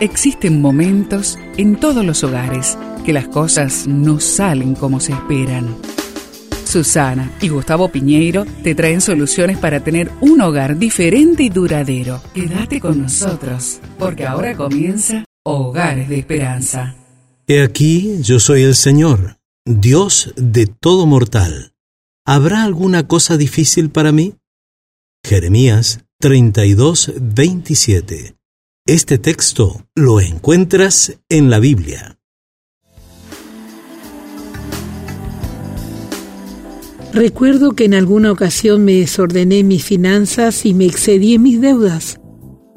Existen momentos en todos los hogares que las cosas no salen como se esperan. Susana y Gustavo Piñeiro te traen soluciones para tener un hogar diferente y duradero. Quédate con nosotros, porque ahora comienza Hogares de Esperanza. He aquí, yo soy el Señor, Dios de todo mortal. ¿Habrá alguna cosa difícil para mí? Jeremías 32, 27. Este texto lo encuentras en la Biblia. Recuerdo que en alguna ocasión me desordené mis finanzas y me excedí en mis deudas.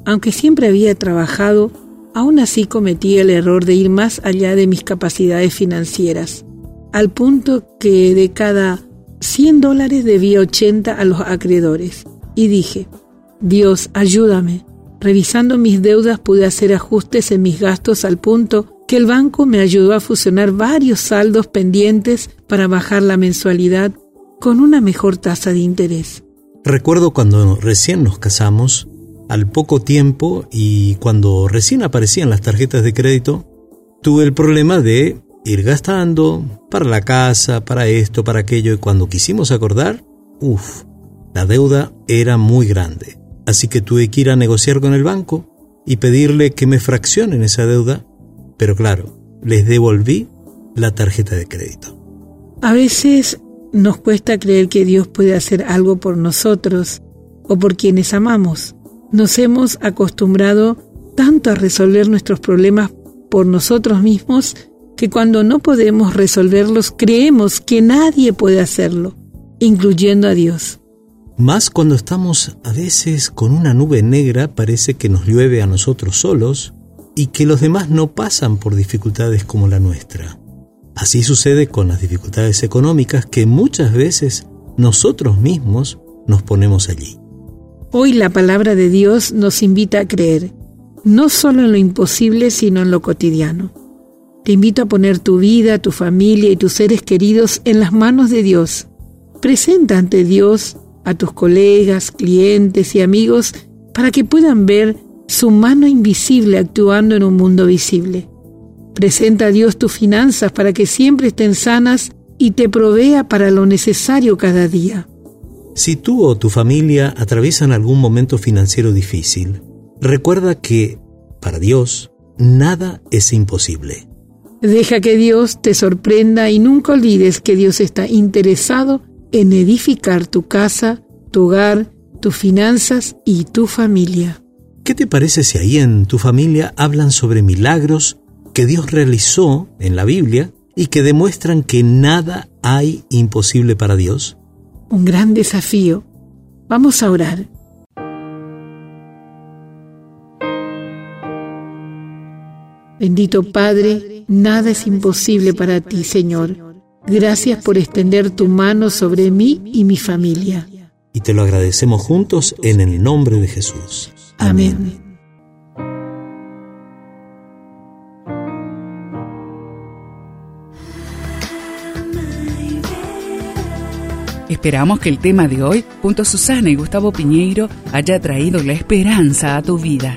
Aunque siempre había trabajado, aún así cometí el error de ir más allá de mis capacidades financieras, al punto que de cada 100 dólares debía 80 a los acreedores. Y dije, Dios, ayúdame. Revisando mis deudas pude hacer ajustes en mis gastos al punto que el banco me ayudó a fusionar varios saldos pendientes para bajar la mensualidad con una mejor tasa de interés. Recuerdo cuando recién nos casamos, al poco tiempo y cuando recién aparecían las tarjetas de crédito, tuve el problema de ir gastando para la casa, para esto, para aquello, y cuando quisimos acordar, uff, la deuda era muy grande. Así que tuve que ir a negociar con el banco y pedirle que me fraccionen esa deuda, pero claro, les devolví la tarjeta de crédito. A veces nos cuesta creer que Dios puede hacer algo por nosotros o por quienes amamos. Nos hemos acostumbrado tanto a resolver nuestros problemas por nosotros mismos que cuando no podemos resolverlos creemos que nadie puede hacerlo, incluyendo a Dios. Más cuando estamos a veces con una nube negra parece que nos llueve a nosotros solos y que los demás no pasan por dificultades como la nuestra. Así sucede con las dificultades económicas que muchas veces nosotros mismos nos ponemos allí. Hoy la palabra de Dios nos invita a creer, no solo en lo imposible, sino en lo cotidiano. Te invito a poner tu vida, tu familia y tus seres queridos en las manos de Dios. Presenta ante Dios a tus colegas, clientes y amigos para que puedan ver su mano invisible actuando en un mundo visible. Presenta a Dios tus finanzas para que siempre estén sanas y te provea para lo necesario cada día. Si tú o tu familia atraviesan algún momento financiero difícil, recuerda que, para Dios, nada es imposible. Deja que Dios te sorprenda y nunca olvides que Dios está interesado en edificar tu casa, tu hogar, tus finanzas y tu familia. ¿Qué te parece si ahí en tu familia hablan sobre milagros que Dios realizó en la Biblia y que demuestran que nada hay imposible para Dios? Un gran desafío. Vamos a orar. Bendito Padre, nada es imposible para ti, Señor. Gracias por extender tu mano sobre mí y mi familia. Y te lo agradecemos juntos en el nombre de Jesús. Amén. Esperamos que el tema de hoy, junto a Susana y Gustavo Piñeiro, haya traído la esperanza a tu vida.